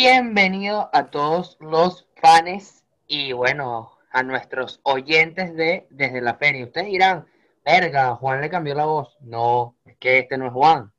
Bienvenido a todos los fans y bueno, a nuestros oyentes de Desde la Feria. Ustedes dirán, verga, Juan le cambió la voz. No, es que este no es Juan.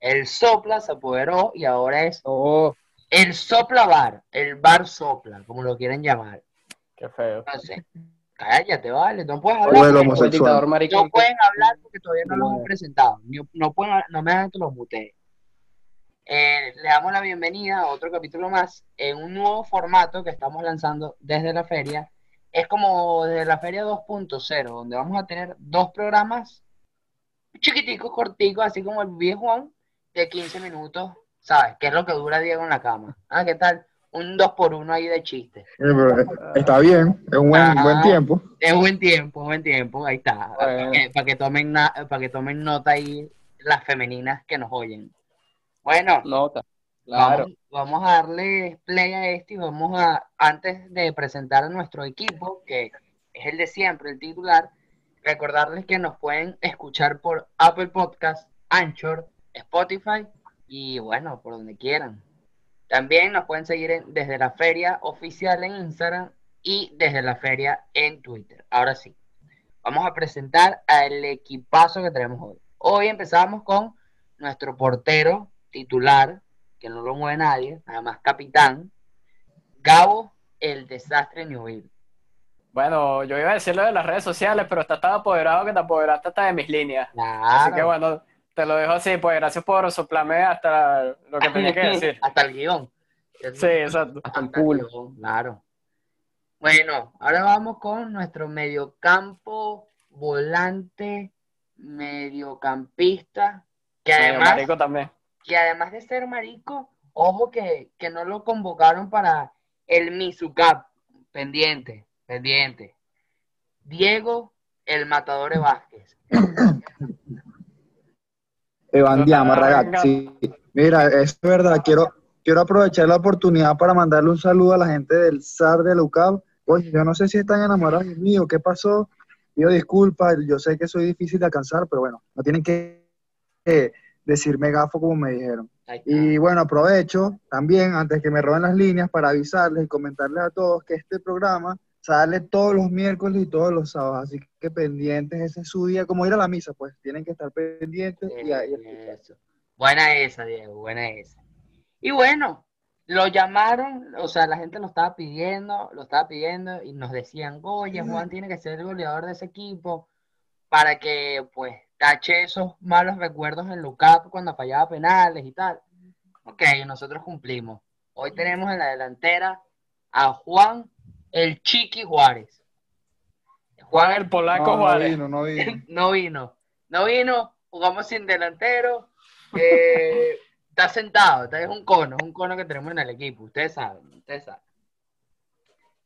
El sopla se apoderó y ahora es Oh, el sopla bar, el bar sopla, como lo quieren llamar. qué feo. Entonces, cállate, vale, no puedes hablar. No pueden hablar porque todavía no los han presentado. No, pueden, no me hagan que los mutee. Eh, le damos la bienvenida a otro capítulo más en un nuevo formato que estamos lanzando desde la feria. Es como desde la feria 2.0, donde vamos a tener dos programas chiquiticos, corticos, así como el viejo Juan, de 15 minutos, ¿sabes? Que es lo que dura Diego en la cama. Ah, ¿qué tal? Un 2 por 1 ahí de chistes. Eh, eh, Está bien, es un buen, Ah. buen tiempo. Es buen tiempo, buen tiempo, ahí está. Para que, para que tomen na- para que tomen nota ahí las femeninas que nos oyen. Bueno, Nota. Claro. vamos, vamos a darle play a esto y vamos a, antes de presentar a nuestro equipo, que es el de siempre, el titular, recordarles que nos pueden escuchar por Apple Podcast, Anchor, Spotify y bueno, por donde quieran. También nos pueden seguir en- desde la feria oficial en Instagram y desde la feria en Twitter. Ahora sí, vamos a presentar al equipazo que tenemos hoy. Hoy empezamos con nuestro portero titular, que no lo mueve nadie, nada más capitán, Gabo, el desastre Newville. Bueno, yo iba a decir lo de las redes sociales, pero está tan apoderado que te apoderaste hasta de mis líneas. Así que bueno, te lo dejo así, pues gracias por soplarme hasta lo que tenía que decir. hasta el guion. Sí, exacto. Hasta el guion, claro. Bueno, ahora vamos con nuestro mediocampo, volante, mediocampista, que además, marico también. Que además de ser marico, ojo que, que no lo convocaron para el Mizucap, pendiente, pendiente. Diego, el Matador Vázquez. Evandiamo, Ah, ragazzi. Mira, es verdad, quiero, quiero aprovechar la oportunidad para mandarle un saludo a la gente del SAR de Lucab. Oye, yo no sé si están enamorados de mí o qué pasó. Pido disculpas, yo sé que soy difícil de alcanzar, pero bueno, no tienen que eh, decirme gafo como me dijeron. Y bueno, aprovecho también, antes que me roben las líneas, para avisarles y comentarles a todos que este programa sale todos los miércoles y todos los sábados, así que pendientes, ese es su día, como ir a la misa, pues tienen que estar pendientes y ahí escuchar. Buena esa, Diego, buena esa. Y bueno, lo llamaron, o sea, la gente lo estaba pidiendo, lo estaba pidiendo y nos decían, oye, Juan tiene que ser el goleador de ese equipo para que, pues, tache esos malos recuerdos en Lucap cuando fallaba penales y tal. Ok, nosotros cumplimos. Hoy tenemos en la delantera a Juan el Chiqui Juárez. Juan el Polaco Juárez. vino, no vino. No vino. No vino, jugamos sin delantero. eh, está sentado, está, es un cono, es un cono que tenemos en el equipo. Ustedes saben, ustedes saben.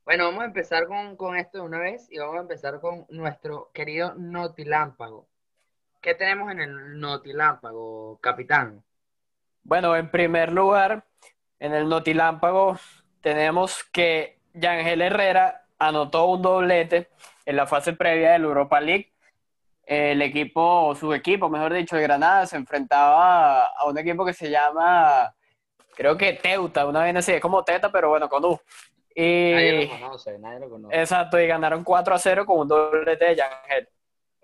Bueno, vamos a empezar con, con esto de una vez y vamos a empezar con nuestro querido Notilámpago. ¿Qué tenemos en el Notilámpago, capitán? Bueno, en primer lugar, en el Notilámpago tenemos que Yangel Herrera anotó un doblete en la fase previa del Europa League. El equipo, su equipo, mejor dicho, de Granada, se enfrentaba a un equipo que se llama, creo que Teuta, una vez así, es como Teta, pero bueno, con U. Nadie lo conoce, nadie lo conoce. exacto, y ganaron 4 a 0 con un doblete de Yangel.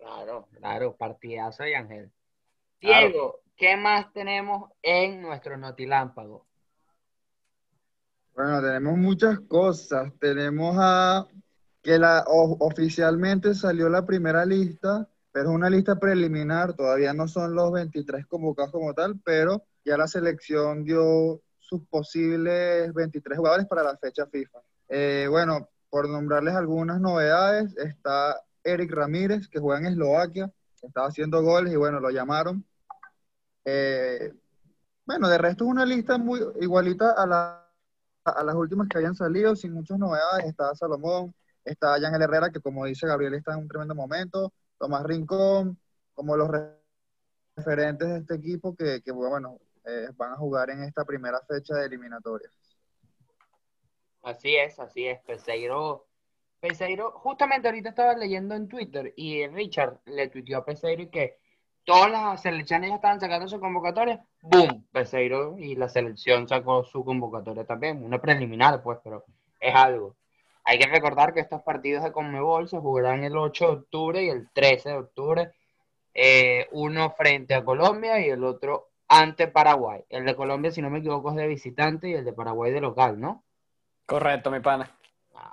Claro, claro, partidazo de Ángel. Claro. Diego, ¿qué más tenemos en nuestro Notilámpago? Bueno, tenemos muchas cosas. Tenemos a que la o- oficialmente salió la primera lista, pero es una lista preliminar, todavía no son los 23 convocados como tal, pero ya la selección dio sus posibles 23 jugadores para la fecha FIFA. Eh, bueno, por nombrarles algunas novedades, está Eric Ramírez, que juega en Eslovaquia, estaba haciendo goles y bueno, lo llamaron. Eh, bueno, de resto es una lista muy igualita a la a las últimas que habían salido, sin muchas novedades, está Salomón, está Yangel Herrera, que como dice Gabriel está en un tremendo momento, Tomás Rincón, como los re- referentes de este equipo que, que, bueno, eh, van a jugar en esta primera fecha de eliminatorias. Así es, así es. Peseiro Peseiro, justamente ahorita estaba leyendo en Twitter y Richard le tuiteó a Peseiro que todas las selecciones ya estaban sacando su convocatoria. ¡Boom! Peseiro y la selección sacó su convocatoria también. Una preliminar, pues, pero es algo. Hay que recordar que estos partidos de Conmebol se jugarán el 8 de octubre y el 13 de octubre. eh, uno frente a Colombia y el otro ante Paraguay. El de Colombia, si no me equivoco, es de visitante y el de Paraguay de local, ¿no? Correcto, mi pana.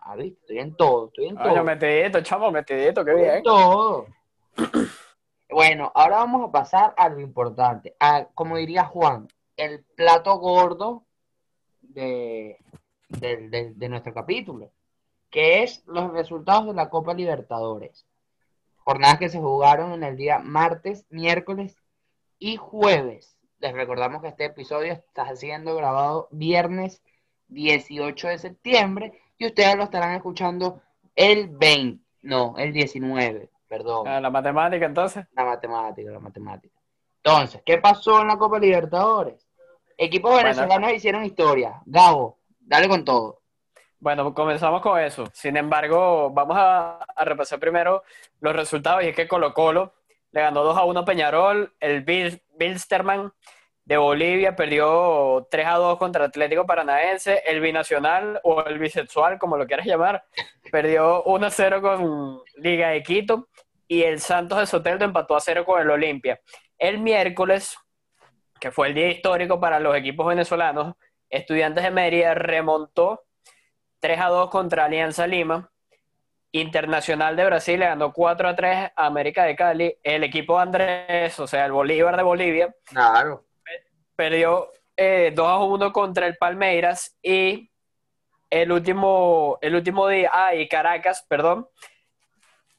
Ah, viste, estoy en todo, estoy en todo. Coño, metidito, chamo, metidito, qué Estoy en bien. todo. Bueno, ahora vamos a pasar a lo importante. A, como diría Juan, el plato gordo de, de, de- de nuestro capítulo, que es los resultados de la Copa Libertadores. Jornadas que se jugaron en el día martes, miércoles y jueves. Les recordamos que este episodio está siendo grabado viernes 18 de septiembre y ustedes lo estarán escuchando el 20, no, el 19, perdón. Ah, la matemática, entonces. La matemática, la matemática. Entonces, ¿qué pasó en la Copa Libertadores? Equipos Bueno. venezolanos hicieron historia. Gabo, dale con todo. Bueno, comenzamos con eso. Sin embargo, vamos a, a repasar primero los resultados. Y es que Colo Colo le ganó 2 a 1 a Peñarol. El Bil- Bilsterman de Bolivia perdió 3 a 2 contra Atlético Paranaense. El Binacional o el Bisexual, como lo quieras llamar, perdió 1 a 0 con Liga de Quito. Y el Santos de Soteldo empató a 0 con el Olimpia. El miércoles, que fue el día histórico para los equipos venezolanos, Estudiantes de Mérida remontó 3 a 2 contra Alianza Lima. Internacional de Brasil le ganó 4 a 3 a América de Cali. El equipo Andrés, o sea, el Bolívar de Bolivia, Claro. Perdió eh, 2 a 1 contra el Palmeiras. Y el último, el último día, ah, y Caracas, perdón,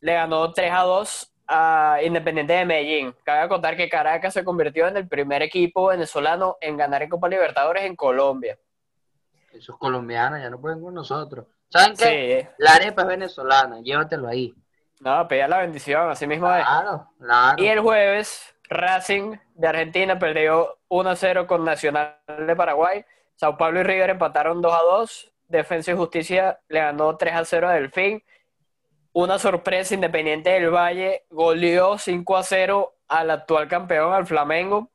le ganó 3 a 2 a Independiente de Medellín. Cabe contar que Caracas se convirtió en el primer equipo venezolano en ganar en Copa Libertadores en Colombia. Esos colombianos ya no pueden con nosotros. ¿Saben qué? Sí, La arepa es venezolana, llévatelo ahí. no, pedía la bendición, así mismo es. Claro, claro. Y el jueves, Racing de Argentina perdió 1-0 con Nacional de Paraguay. Sao Paulo y River empataron 2-2. Defensa y Justicia le ganó 3-0 a Delfín. Una sorpresa, Independiente del Valle goleó 5-0 al actual campeón, al Flamengo.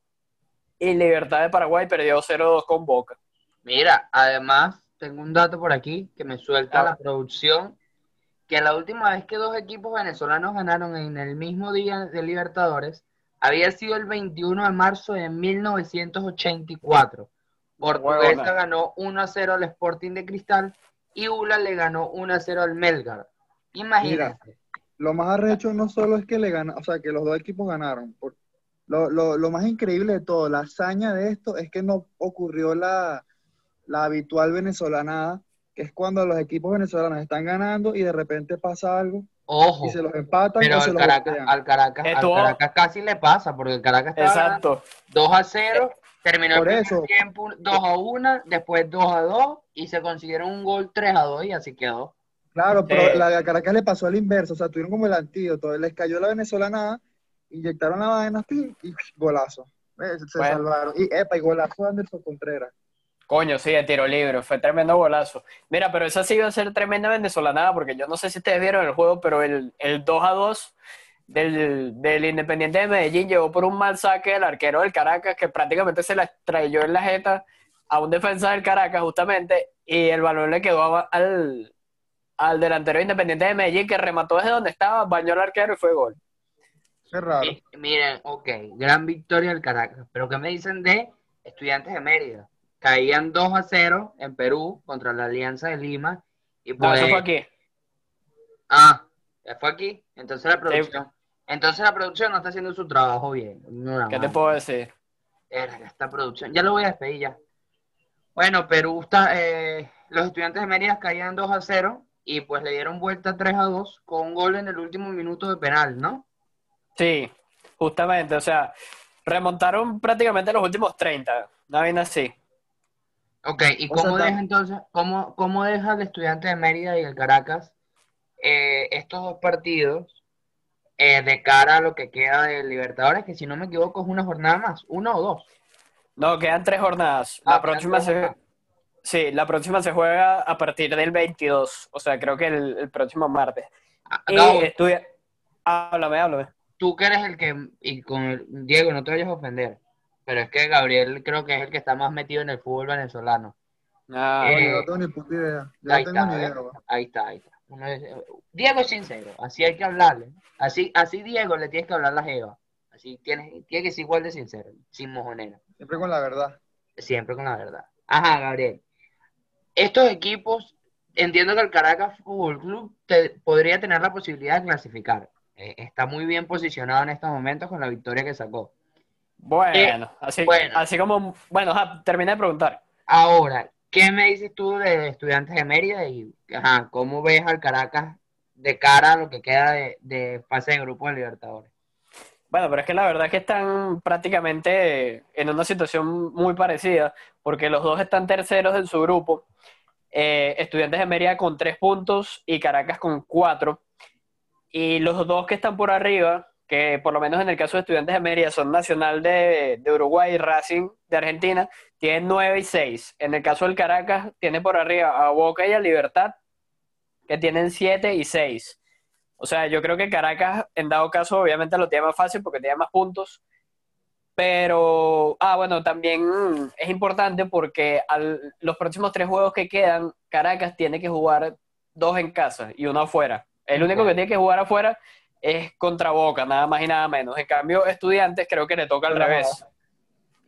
Y Libertad de Paraguay perdió 0-2 con Boca. Mira, además, tengo un dato por aquí que me suelta Ah. la producción, que la última vez que dos equipos venezolanos ganaron en el mismo día de Libertadores había sido el 21 de marzo de 1984. Portuguesa Huevona. ganó 1 a 0 al Sporting de Cristal y Ula le ganó 1 a 0 al Melgar. Imagínate. Lo más arrecho no solo es que le gana, o sea, que los dos equipos ganaron. por- lo, lo- lo más increíble de todo, la hazaña de esto es que no ocurrió la, la habitual venezolana, que es cuando los equipos venezolanos están ganando y de repente pasa algo Ojo, y se los empatan pero o se al los Caracas, al, Caracas, al Estuvo- Caracas casi le pasa, porque el Caracas Exacto. 2 a 0, terminó Por el eso. tiempo 2 a 1, después 2 a 2 y se consiguieron un gol 3 a 2 y así quedó. Claro, pero Eh. la de Caracas le pasó al inverso, o sea, tuvieron como el antídoto, les cayó la venezolana, inyectaron la vaina, y golazo. Eh, Se Bueno. salvaron. Y epa, y golazo de Anderson Contreras. Coño, sí, de tiro libre, fue tremendo golazo. Mira, pero esa sí iba a ser tremenda venezolanada, porque yo no sé si ustedes vieron el juego, pero el, el 2 a 2 del, del Independiente de Medellín llegó por un mal saque del arquero del Caracas, que prácticamente se la estrelló en la jeta a un defensa del Caracas, justamente, y el balón le quedó a- al, al delantero Independiente de Medellín, que remató desde donde estaba, bañó al arquero y fue gol. Qué raro. Y- miren, ok, gran victoria del Caracas, pero ¿qué me dicen de estudiantes de Mérida? Caían 2 a 0 en Perú contra la Alianza de Lima y No, pues... eso fue aquí. Ah, fue aquí. Entonces la producción... Entonces la producción no está haciendo su trabajo bien. No, ¿Qué te puedo decir? Esta producción. Ya lo voy a despedir ya. Bueno, Perú está. eh, los estudiantes de Mérida caían 2 a 0 y pues le dieron vuelta 3 a 2 con un gol en el último minuto de penal, ¿no? Sí, justamente, o sea, remontaron prácticamente los últimos 30, una vaina así. Ok, ¿y O sea, cómo deja entonces, cómo, cómo deja el estudiante de Mérida y el Caracas eh, estos dos partidos eh, de cara a lo que queda de Libertadores? Que si no me equivoco es una jornada más, uno o dos. No, quedan tres jornadas. Ah, La próxima quedan tres se, jornadas. Sí, la próxima se juega a partir del 22, o sea, creo que el, el próximo martes. Ah, Y Gabo, estudia... Háblame, háblame. tú que eres el que, y con el- Diego, no te vayas a ofender, pero es que Gabriel creo que es el que está más metido en el fútbol venezolano. Ah, Eh, no tengo ni puta idea. Ahí tengo está, ni ¿eh? idea, weón. Ahí está, ahí está. Es- Diego es sincero, así hay que hablarle. Así, así Diego le tienes que hablar a la Jeva. Así tienes, tiene que ser igual de sincero, sin mojonera. Siempre con la verdad. Siempre con la verdad. Ajá, Gabriel. Estos equipos, entiendo que el Caracas Fútbol Club te- podría tener la posibilidad de clasificar. Eh, está muy bien posicionado en estos momentos con la victoria que sacó. Bueno, así, bueno. así como, bueno, ajá, terminé de preguntar. Ahora, ¿qué me dices tú de Estudiantes de Mérida y ajá, cómo ves al Caracas de cara a lo que queda de, de fase de grupo de Libertadores? Bueno, pero es que la verdad es que están prácticamente en una situación muy parecida, porque los dos están terceros en su grupo. Eh, Estudiantes de Mérida con tres puntos y Caracas con cuatro. Y los dos que están por arriba, que por lo menos en el caso de Estudiantes de Mérida son Nacional de, de Uruguay y Racing de Argentina, tienen nueve y seis. En el caso del Caracas, tiene por arriba a Boca y a Libertad, que tienen siete y seis. O sea, yo creo que Caracas, en dado caso, obviamente lo tiene más fácil porque tiene más puntos. Pero, ah, bueno, también es importante porque al- los próximos tres juegos que quedan, Caracas tiene que jugar dos en casa y uno afuera. El único que tiene que jugar afuera es contra Boca, nada más y nada menos. En cambio, Estudiantes creo que le toca al revés.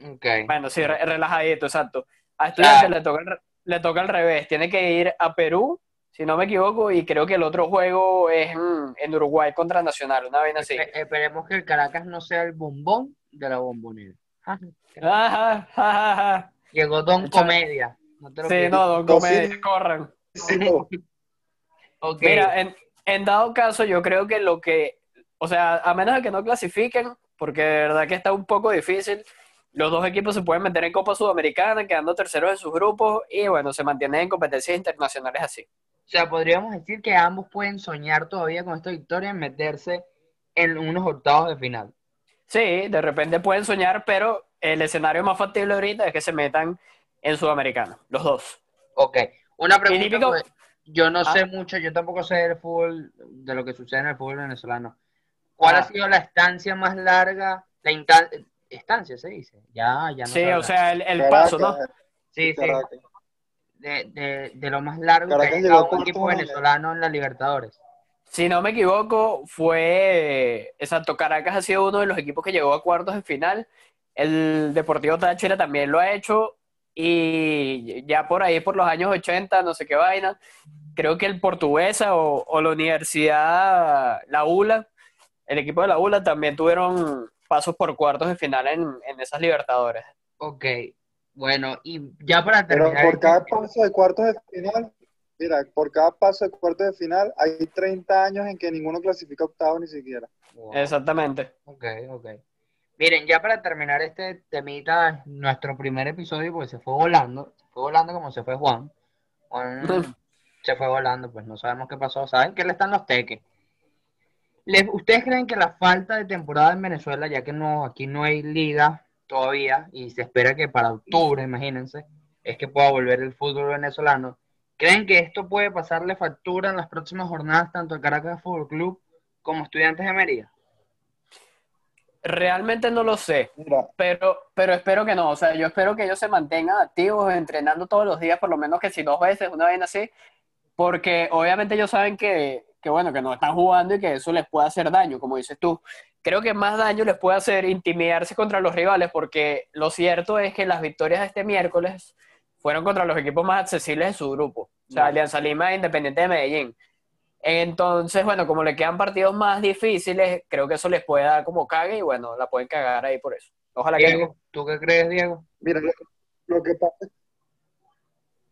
Ok. Bueno, sí, re- relajadito, exacto. A Estudiantes Claro. le toca, al re- le toca al revés. Tiene que ir a Perú, si no me equivoco, y creo que el otro juego es en, en Uruguay contra Nacional, una vez así. Espe- esperemos que el Caracas no sea el bombón de la bombonera. Ajá. Ajá, ajá, ajá. Llegó Don Comedia. No te lo Sí, no, don Comedia, corran. Sí. Mira, en, en dado caso, yo creo que lo que, o sea, a menos de que no clasifiquen, porque de verdad que está un poco difícil, los dos equipos se pueden meter en Copa Sudamericana, quedando terceros en sus grupos, y bueno, se mantienen en competencias internacionales así. O sea, podríamos decir que ambos pueden soñar todavía con esta victoria en meterse en unos octavos de final. Sí, de repente pueden soñar, pero el escenario más factible ahorita es que se metan en Sudamericana, los dos. Ok. Una pregunta. típico- pues, yo no Ah. sé mucho, yo tampoco sé del fútbol, de lo que sucede en el fútbol venezolano. ¿Cuál Ah. ha sido la estancia más larga? La insta- estancia se dice. Ya, ya no Sí, o sea, el, el paso, ¿no? Sí, sí. De, de, de lo más largo que ha llegado un equipo venezolano en la Libertadores. Si no me equivoco, fue, exacto, Caracas ha sido uno de los equipos que llegó a cuartos de final. El Deportivo Táchira también lo ha hecho y ya por ahí, por los años 80, no sé qué vaina, creo que el Portuguesa o, o la Universidad, la ULA, el equipo de la ULA también tuvieron pasos por cuartos de final en, en esas Libertadores. Ok. Bueno, y ya para Pero por este- cada paso de cuartos de final, mira, por cada paso de cuartos de final hay 30 años en que ninguno clasifica octavo ni siquiera. Wow. Exactamente. Ok, ok. Miren, ya para terminar este temita, nuestro primer episodio, pues se fue volando, se fue volando como se fue Juan. Juan se fue volando, pues no sabemos qué pasó. ¿Saben que le están los teques? ¿Les- ¿Ustedes creen que la falta de temporada en Venezuela, ya que no, aquí no hay liga todavía, y se espera que para octubre, imagínense, es que pueda volver el fútbol venezolano, ¿creen que esto puede pasarle factura en las próximas jornadas tanto al Caracas Fútbol Club como Estudiantes de Mérida? Realmente no lo sé. Mira, Pero, pero espero que no, o sea, yo espero que ellos se mantengan activos, entrenando todos los días, por lo menos que si dos veces, una vez así, porque obviamente ellos saben que, que, bueno, que no están jugando y que eso les puede hacer daño, como dices tú. Creo que más daño les puede hacer intimidarse contra los rivales, porque lo cierto es que las victorias de este miércoles fueron contra los equipos más accesibles de su grupo, o sea. Alianza Lima e Independiente de Medellín. Entonces, bueno, como le quedan partidos más difíciles, creo que eso les puede dar como cague y bueno, la pueden cagar ahí por eso. Ojalá que. Diego, ¿tú qué crees, Diego? mira, lo, lo que pasa,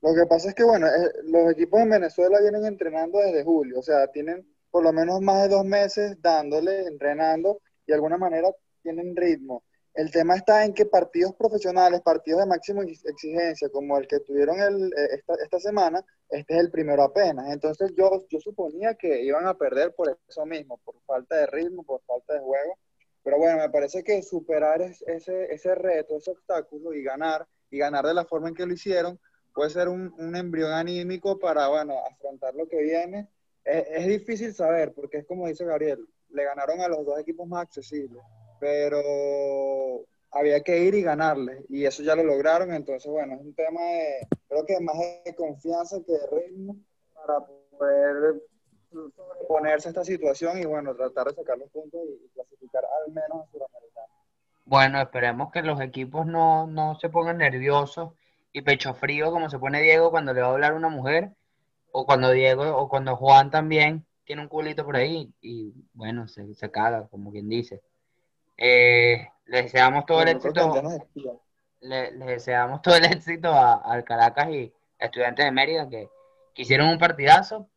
lo que pasa es que, bueno, eh, los equipos en Venezuela vienen entrenando desde julio, o sea, tienen por lo menos más de dos meses dándole, entrenando, y de alguna manera tienen ritmo. El tema está en que partidos profesionales, partidos de máxima ex- exigencia, como el que tuvieron eh, esta, semana, este es el primero apenas. Entonces yo, yo suponía que iban a perder por eso mismo, por falta de ritmo, por falta de juego. Pero bueno, me parece que superar es- ese, ese reto, ese obstáculo y ganar, y ganar de la forma en que lo hicieron, puede ser un, un embrión anímico para, bueno, afrontar lo que viene. Es, es difícil saber, porque es como dice Gabriel, le ganaron a los dos equipos más accesibles, pero había que ir y ganarles, y eso ya lo lograron, entonces, bueno, es un tema de, creo que más de confianza que de ritmo para poder ponerse a esta situación y, bueno, tratar de sacar los puntos y, clasificar al menos a Sudamericano. Bueno, esperemos que los equipos no, no se pongan nerviosos y pecho frío como se pone Diego cuando le va a hablar una mujer, o cuando Diego, o cuando Juan también tiene un culito por ahí y, bueno, se, se caga, como quien dice. Eh, le deseamos todo el éxito. ya nos despida. le, le deseamos todo el éxito a- al Caracas y a Estudiantes de Mérida que, que hicieron un partidazo.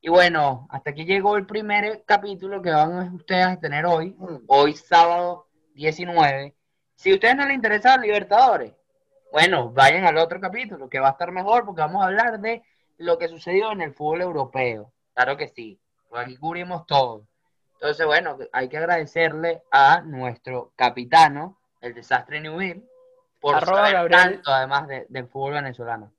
Y bueno, hasta aquí llegó el primer capítulo que van ustedes a tener hoy, hoy sábado 19. Si a ustedes no les interesa Libertadores, bueno, vayan al otro capítulo que va a estar mejor porque vamos a hablar de lo que sucedió en el fútbol europeo. Claro que sí, aquí cubrimos todo. Entonces, bueno, hay que agradecerle a nuestro capitano, el desastre Newville, por Arroba saber Gabriel. tanto además de- del fútbol venezolano.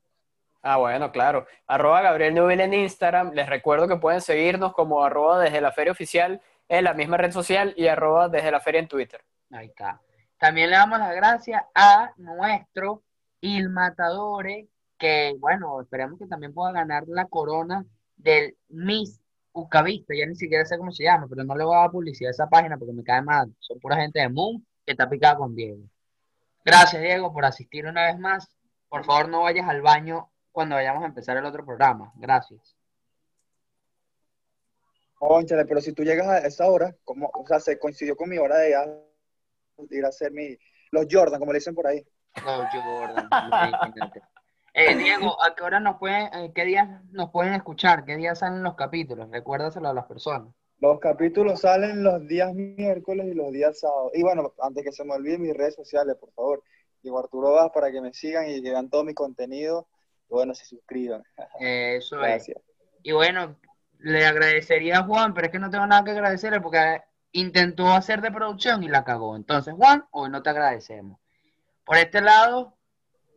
Ah, bueno, claro. Arroba Gabriel Newell en Instagram. Les recuerdo que pueden seguirnos como arroba desde la feria oficial en la misma red social y arroba desde la feria en Twitter. Ahí está. También le damos las gracias a nuestro Il Matadore, que bueno, esperemos que también pueda ganar la corona del Miss Ucavista. Ya ni siquiera sé cómo se llama, pero no le voy a dar publicidad a esa página porque me cae mal. Son pura gente de Moon que está picada con Diego. Gracias, Diego, por asistir una vez más. Por favor, no vayas al baño cuando vayamos a empezar el otro programa. Gracias. Cónchale, pero si tú llegas a esa hora, como, o sea, se coincidió con mi hora de, ya- de ir a hacer mi, los Jordan, como le dicen por ahí. No, Jordan. Eh, Diego, ¿a qué hora nos pueden, eh, qué días nos pueden escuchar? ¿Qué días salen los capítulos? Recuérdaselo a las personas. Los capítulos salen los días miércoles y los días sábados. Y bueno, antes que se me olvide mis redes sociales, por favor. Digo Arturo Vaz para que me sigan y que vean todo mi contenido. Y bueno, se suscriban. Eso es. Gracias. Y bueno, le agradecería a Juan, pero es que no tengo nada que agradecerle porque intentó hacer de producción y la cagó. Entonces, Juan, hoy no te agradecemos. Por este lado,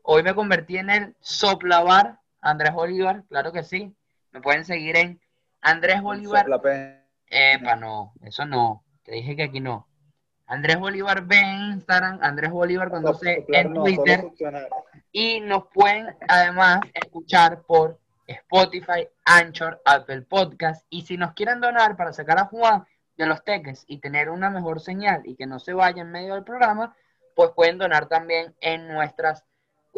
hoy me convertí en el soplavar Andrés Bolívar, claro que sí. Me pueden seguir en Andrés Bolívar. Epa, no, eso no. Te dije que aquí no. Andrés Bolívar B en Instagram, Andrés Bolívar cuando se en Twitter y nos pueden además escuchar por Spotify, Anchor, Apple Podcast y si nos quieren donar para sacar a Juan de los teques y tener una mejor señal y que no se vaya en medio del programa, pues pueden donar también en nuestras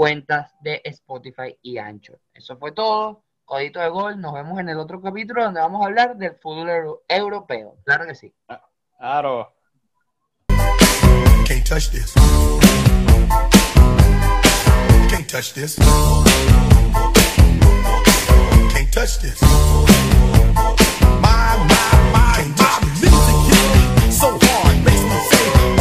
cuentas de Spotify y Anchor. Eso fue todo. Codito de gol. Nos vemos en el otro capítulo donde vamos a hablar del fútbol euro europeo. Claro que sí. Ah, claro. Can't touch this. Can't touch this. Can't touch this. My, my, my, my music hit so hard, makes me say.